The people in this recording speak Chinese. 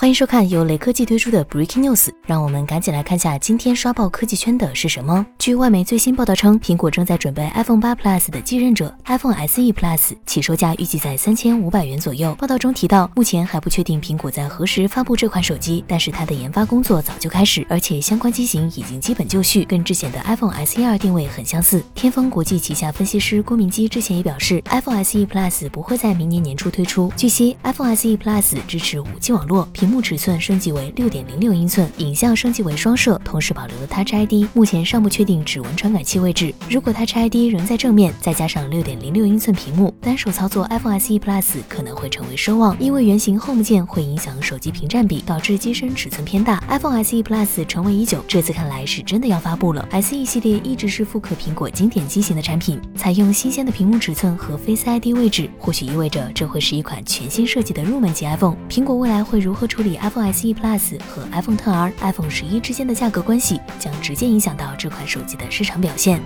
欢迎收看由雷科技推出的 Breaking News，让我们赶紧来看下今天刷爆科技圈的是什么。据外媒最新报道称，苹果正在准备 iPhone 8 Plus 的继任者 iPhone SE Plus，起售价预计在三千五百元左右。报道中提到，目前还不确定苹果在何时发布这款手机，但是它的研发工作早就开始，而且相关机型已经基本就绪，跟之前的 iPhone SE 二定位很相似。天风国际旗下分析师郭明基之前也表示，iPhone SE Plus 不会在明年年初推出。据悉，iPhone SE Plus 支持 5G 网络，屏幕尺寸升级为六点零六英寸，影像升级为双摄，同时保留了 Touch ID，目前尚不确定指纹传感器位置。如果 Touch ID 仍在正面，再加上六点零六英寸屏幕，单手操作 iPhone SE Plus 可能会成为奢望，因为圆形 Home 键会影响手机屏占比，导致机身尺寸偏大。iPhone SE Plus 成为已久，这次看来是真的要发布了。SE 系列一直是复刻苹果经典机型的产品，采用新鲜的屏幕尺寸和 Face ID 位置，或许意味着这会是一款全新设计的入门级 iPhone。苹果未来会如何处处理 iPhone？iPhone SE Plus 和 iPhone XR、iPhone 十一之间的价格关系，将直接影响到这款手机的市场表现。